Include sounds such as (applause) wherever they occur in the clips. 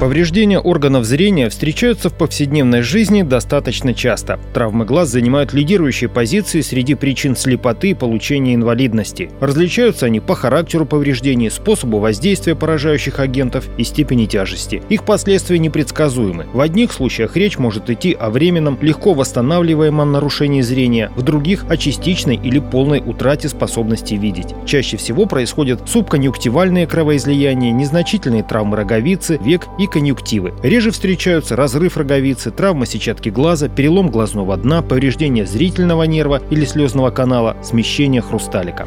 Повреждения органов зрения встречаются в повседневной жизни достаточно часто. Травмы глаз занимают лидирующие позиции среди причин слепоты и получения инвалидности. Различаются они по характеру повреждений, способу воздействия поражающих агентов и степени тяжести. Их последствия непредсказуемы. В одних случаях речь может идти о временном, легко восстанавливаемом нарушении зрения, в других – о частичной или полной утрате способности видеть. Чаще всего происходят субконъюнктивальные кровоизлияния, незначительные травмы роговицы, век и конъюнктивы. Реже встречаются разрыв роговицы, травма сетчатки глаза, перелом глазного дна, повреждение зрительного нерва или слезного канала, смещение хрусталика.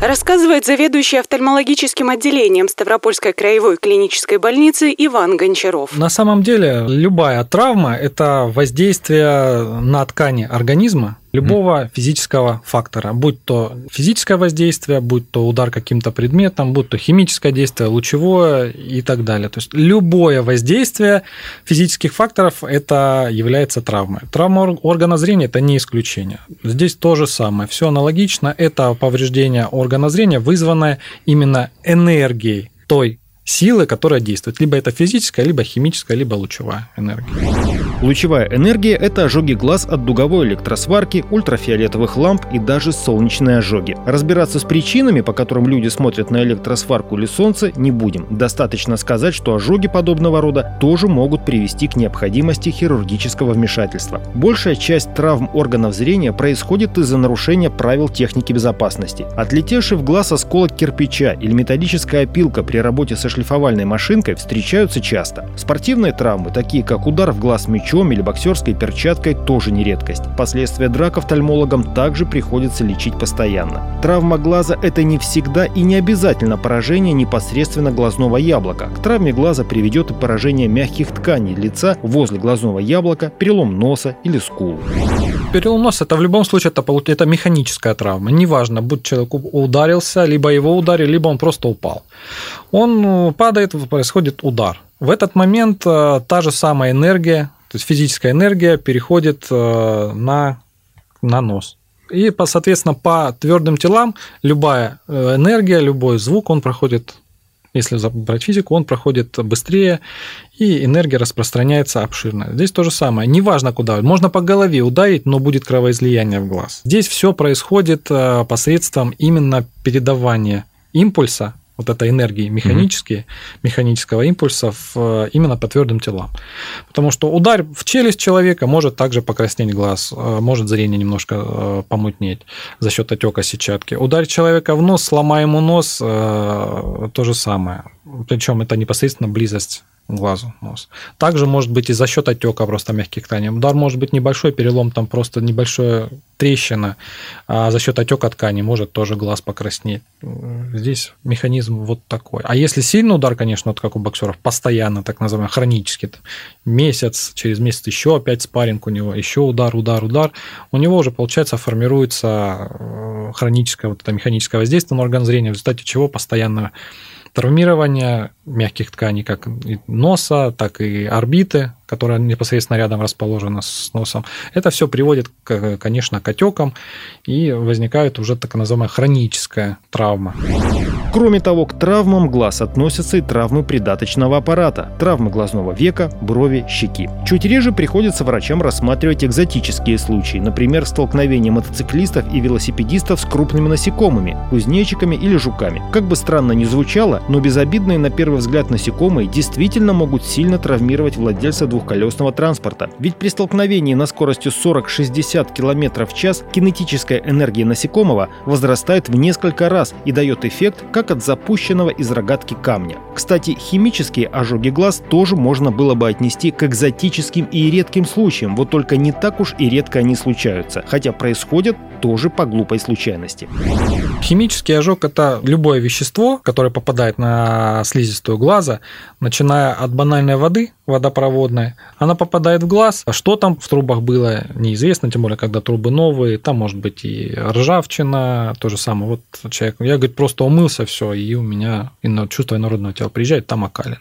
Рассказывает заведующий офтальмологическим отделением Ставропольской краевой клинической больницы Иван Гончаров. На самом деле любая травма – это воздействие на ткани организма, любого физического фактора, будь то физическое воздействие, будь то удар каким-то предметом, будь то химическое действие, лучевое и так далее. То есть любое воздействие физических факторов это является травмой. Травма органа зрения это не исключение. Здесь то же самое, все аналогично. Это повреждение органа зрения, вызванное именно энергией той силы, которая действует. Либо это физическая, либо химическая, либо лучевая энергия. Лучевая энергия – это ожоги глаз от дуговой электросварки, ультрафиолетовых ламп и даже солнечные ожоги. Разбираться с причинами, по которым люди смотрят на электросварку или солнце, не будем. Достаточно сказать, что ожоги подобного рода тоже могут привести к необходимости хирургического вмешательства. Большая часть травм органов зрения происходит из-за нарушения правил техники безопасности. Отлетевший в глаз осколок кирпича или металлическая опилка при работе со шлифовальной машинкой встречаются часто. Спортивные травмы, такие как удар в глаз мечом или боксерской перчаткой тоже не редкость. Последствия драк офтальмологам также приходится лечить постоянно. Травма глаза – это не всегда и не обязательно поражение непосредственно глазного яблока. К травме глаза приведет и поражение мягких тканей лица возле глазного яблока, перелом носа или скулы. Перелом носа это в любом случае это, это механическая травма. Неважно, будь человек ударился, либо его ударили, либо он просто упал. Он э, падает, происходит удар. В этот момент э, та же самая энергия, то есть физическая энергия переходит э, на, на нос. И, соответственно, по твердым телам любая э, энергия, любой звук, он проходит, если брать физику, он проходит быстрее, и энергия распространяется обширно. Здесь то же самое. Неважно куда. Можно по голове ударить, но будет кровоизлияние в глаз. Здесь все происходит э, посредством именно передавания импульса вот этой энергии механические, mm-hmm. механического импульса в, именно по твердым телам. Потому что удар в челюсть человека может также покраснеть глаз, э, может зрение немножко э, помутнеть за счет отека сетчатки. Удар человека в нос, сломая ему нос, э, то же самое. Причем это непосредственно близость глазу, нос. Также может быть и за счет отека просто мягких тканей. Удар может быть небольшой перелом, там просто небольшая трещина, а за счет отека ткани может тоже глаз покраснеть. Здесь механизм вот такой. А если сильный удар, конечно, вот как у боксеров, постоянно, так называемый, хронический, месяц, через месяц еще опять спарринг у него, еще удар, удар, удар, у него уже, получается, формируется э, хроническое вот это механическое воздействие на орган зрения, в результате чего постоянно травмирование мягких тканей, как носа, так и орбиты, которая непосредственно рядом расположена с носом. Это все приводит, конечно, к отекам и возникает уже так называемая хроническая травма. Кроме того, к травмам глаз относятся и травмы придаточного аппарата, травмы глазного века, брови, щеки. Чуть реже приходится врачам рассматривать экзотические случаи, например, столкновение мотоциклистов и велосипедистов с крупными насекомыми, кузнечиками или жуками. Как бы странно ни звучало, но безобидные на первый взгляд насекомые действительно могут сильно травмировать владельца двухколесного транспорта. Ведь при столкновении на скорости 40-60 км в час кинетическая энергия насекомого возрастает в несколько раз и дает эффект, как от запущенного из рогатки камня. Кстати, химические ожоги глаз тоже можно было бы отнести к экзотическим и редким случаям, вот только не так уж и редко они случаются, хотя происходят тоже по глупой случайности. Химический ожог – это любое вещество, которое попадает на слизистую глаза, начиная от банальной воды, водопроводной, она попадает в глаз. А что там в трубах было, неизвестно, тем более, когда трубы новые, там может быть и ржавчина, то же самое. Вот человек, я, говорит, просто умылся, все, и у меня чувство инородного тела приезжает, там окалено.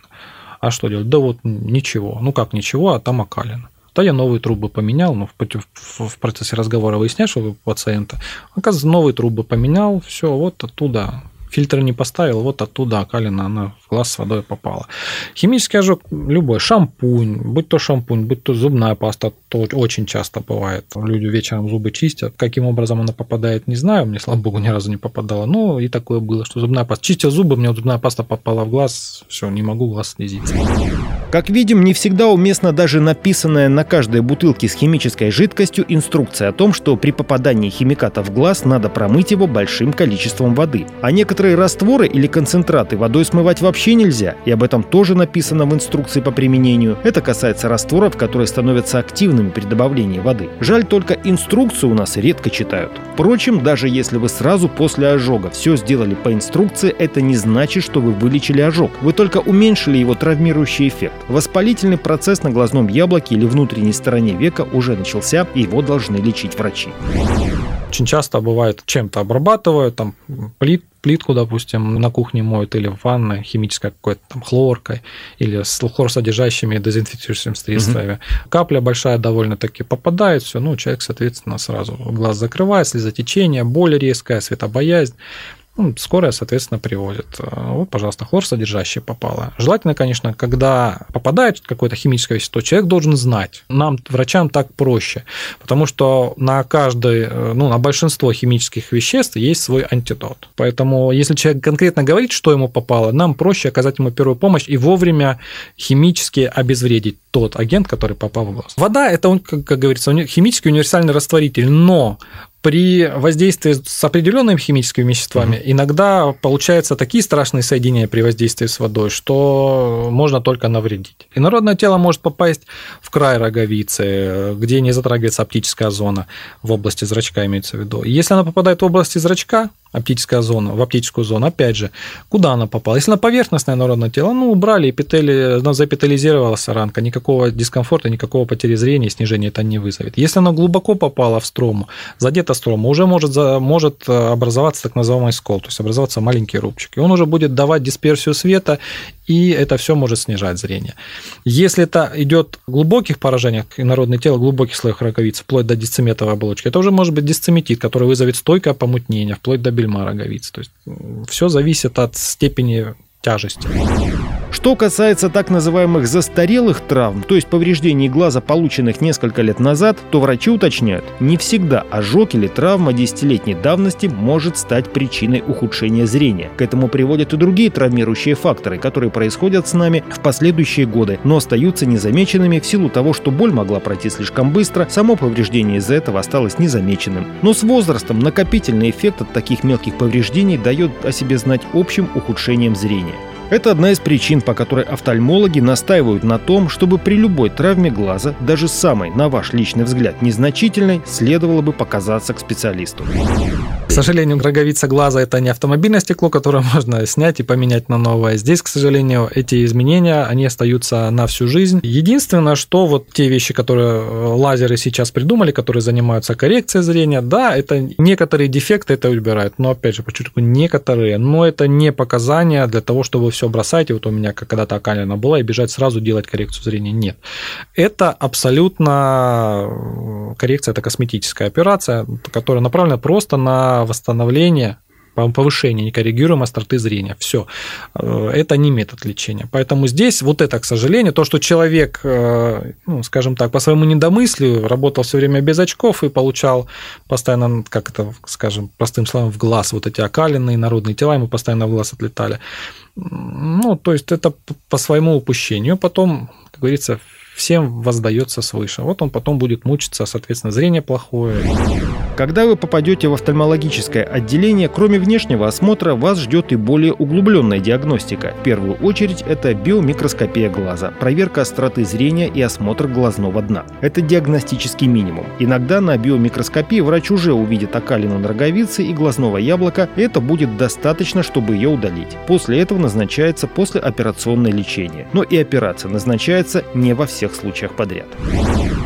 А что делать? Да вот ничего. Ну как ничего, а там окалено. Да я новые трубы поменял, но в, в процессе разговора выясняешь, у пациента. Оказывается, новые трубы поменял, все, вот оттуда фильтр не поставил, вот оттуда окалина, она в глаз с водой попала. Химический ожог любой, шампунь, будь то шампунь, будь то зубная паста, то очень часто бывает. Люди вечером зубы чистят. Каким образом она попадает, не знаю, мне, слава богу, ни разу не попадала. Но и такое было, что зубная паста. Чистил зубы, мне зубная паста попала в глаз, все, не могу глаз слезиться. Как видим, не всегда уместна даже написанная на каждой бутылке с химической жидкостью инструкция о том, что при попадании химиката в глаз надо промыть его большим количеством воды. А некоторые растворы или концентраты водой смывать вообще нельзя, и об этом тоже написано в инструкции по применению. Это касается растворов, которые становятся активными при добавлении воды. Жаль только инструкцию у нас редко читают. Впрочем, даже если вы сразу после ожога все сделали по инструкции, это не значит, что вы вылечили ожог. Вы только уменьшили его травмирующий эффект. Воспалительный процесс на глазном яблоке или внутренней стороне века уже начался, и его должны лечить врачи. Очень часто бывает, чем-то обрабатывают, там плит, плитку, допустим, на кухне моют или в ванной химической какой-то там хлоркой или с хлорсодержащими дезинфицирующими средствами. Угу. Капля большая довольно-таки попадает, все, ну, человек, соответственно, сразу глаз закрывает, слезотечение, боль резкая, светобоязнь. Ну, скорая, соответственно, приводит. А, вот, пожалуйста, хлор содержащее попало. Желательно, конечно, когда попадает какое-то химическое вещество, человек должен знать. Нам, врачам, так проще, потому что на каждый, э, ну, на большинство химических веществ есть свой антидот. Поэтому, если человек конкретно говорит, что ему попало, нам проще оказать ему первую помощь и вовремя химически обезвредить тот агент, который попал в глаз. Вода – это, как говорится, химический универсальный растворитель, но при воздействии с определенными химическими веществами угу. иногда получаются такие страшные соединения при воздействии с водой, что можно только навредить. Инородное тело может попасть в край роговицы, где не затрагивается оптическая зона в области зрачка, имеется в виду. Если она попадает в области зрачка, оптическая зона, в оптическую зону, опять же, куда она попала? Если на поверхностное народное тело, ну, убрали, эпители, ну, заэпителизировалась ранка, никакого дискомфорта, никакого потери зрения, снижения это не вызовет. Если она глубоко попала в строму, задета строма, уже может, может э, образоваться так называемый скол, то есть образоваться маленький рубчик. И он уже будет давать дисперсию света, и это все может снижать зрение. Если это идет глубоких поражениях инородное тело, глубоких слоев роговиц, вплоть до дисцеметовой оболочки, это уже может быть дисцеметит, который вызовет стойкое помутнение, вплоть до бельма роговиц. То есть все зависит от степени тяжести. Что касается так называемых застарелых травм, то есть повреждений глаза, полученных несколько лет назад, то врачи уточняют, не всегда ожог или травма десятилетней давности может стать причиной ухудшения зрения. К этому приводят и другие травмирующие факторы, которые происходят с нами в последующие годы, но остаются незамеченными в силу того, что боль могла пройти слишком быстро, само повреждение из-за этого осталось незамеченным. Но с возрастом накопительный эффект от таких мелких повреждений дает о себе знать общим ухудшением зрения. Это одна из причин, по которой офтальмологи настаивают на том, чтобы при любой травме глаза, даже самой, на ваш личный взгляд, незначительной, следовало бы показаться к специалисту. К сожалению, роговица глаза – это не автомобильное стекло, которое (laughs) можно снять и поменять на новое. Здесь, к сожалению, эти изменения, они остаются на всю жизнь. Единственное, что вот те вещи, которые э, лазеры сейчас придумали, которые занимаются коррекцией зрения, да, это некоторые дефекты это убирают, но, опять же, подчеркну, некоторые, но это не показания для того, чтобы все бросать, и вот у меня когда-то окалина была, и бежать сразу делать коррекцию зрения. Нет. Это абсолютно э, коррекция, это косметическая операция, которая направлена просто на восстановление повышение некоррегируемой остроты зрения. Все. Э, это не метод лечения. Поэтому здесь вот это, к сожалению, то, что человек, э, ну, скажем так, по своему недомыслию работал все время без очков и получал постоянно, как это, скажем, простым словом, в глаз вот эти окаленные народные тела ему постоянно в глаз отлетали. Ну, то есть это по своему упущению. Потом, как говорится, всем воздается свыше. Вот он потом будет мучиться, соответственно, зрение плохое. Когда вы попадете в офтальмологическое отделение, кроме внешнего осмотра, вас ждет и более углубленная диагностика. В первую очередь это биомикроскопия глаза, проверка остроты зрения и осмотр глазного дна. Это диагностический минимум. Иногда на биомикроскопии врач уже увидит окалину на роговице и глазного яблока, и это будет достаточно, чтобы ее удалить. После этого назначается послеоперационное лечение. Но и операция назначается не во всех случаях подряд.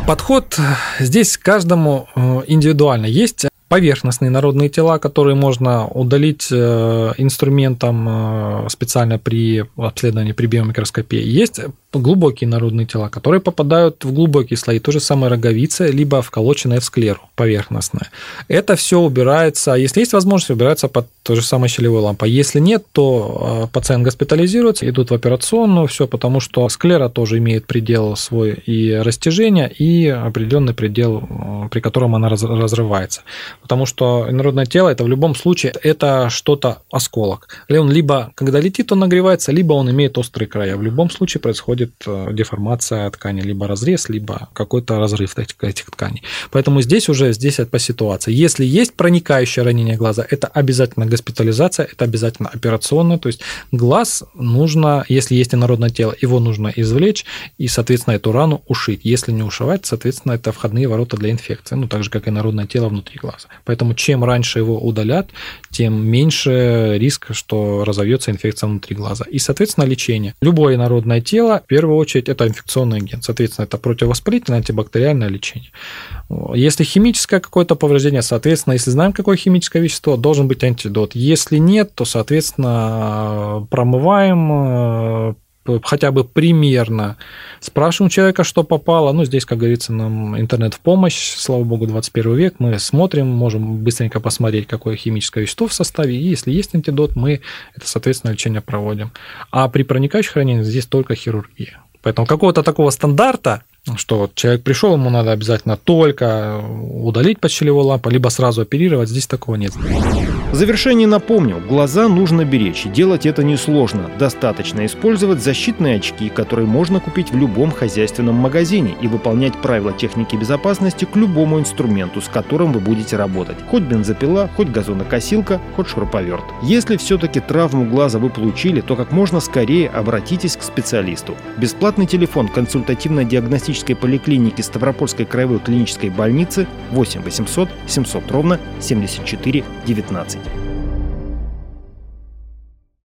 Подход здесь каждому э, индивидуально. Есть есть поверхностные народные тела, которые можно удалить э, инструментом специально при обследовании при биомикроскопии. Есть глубокие народные тела, которые попадают в глубокие слои, то же самое роговица, либо вколоченная в склеру поверхностная. Это все убирается, если есть возможность, убирается под то же самое щелевой лампой. Если нет, то а, пациент госпитализируется, идут в операционную, все, потому что склера тоже имеет предел свой и растяжения, и определенный предел, при котором она разрывается. Потому что инородное тело, это в любом случае, это что-то осколок. Он либо, когда летит, он нагревается, либо он имеет острые края. В любом случае происходит а, деформация ткани, либо разрез, либо какой-то разрыв этих, этих тканей. Поэтому здесь уже здесь по ситуации. Если есть проникающее ранение глаза, это обязательно госпитализация, это обязательно операционная, то есть глаз нужно, если есть инородное тело, его нужно извлечь и, соответственно, эту рану ушить. Если не ушивать, соответственно, это входные ворота для инфекции, ну, так же, как и инородное тело внутри глаза. Поэтому чем раньше его удалят, тем меньше риск, что разовьется инфекция внутри глаза. И, соответственно, лечение. Любое инородное тело, в первую очередь, это инфекционный агент. Соответственно, это противовоспалительное антибактериальное лечение. Если химическое какое-то повреждение, соответственно, если знаем, какое химическое вещество, должен быть антидот. Если нет, то, соответственно, промываем э, хотя бы примерно. Спрашиваем человека, что попало. Ну, здесь, как говорится, нам интернет в помощь. Слава богу, 21 век. Мы смотрим, можем быстренько посмотреть, какое химическое вещество в составе. И если есть антидот, мы это, соответственно, лечение проводим. А при проникающих ранениях здесь только хирургия. Поэтому какого-то такого стандарта что вот человек пришел, ему надо обязательно только удалить подщелевой лампу, либо сразу оперировать. Здесь такого нет. В завершении напомню, глаза нужно беречь, делать это несложно. Достаточно использовать защитные очки, которые можно купить в любом хозяйственном магазине и выполнять правила техники безопасности к любому инструменту, с которым вы будете работать. Хоть бензопила, хоть газонокосилка, хоть шуруповерт. Если все-таки травму глаза вы получили, то как можно скорее обратитесь к специалисту. Бесплатный телефон консультативно-диагностического клинической поликлиники Ставропольской краевой клинической больницы 8 800 700 ровно 74 19.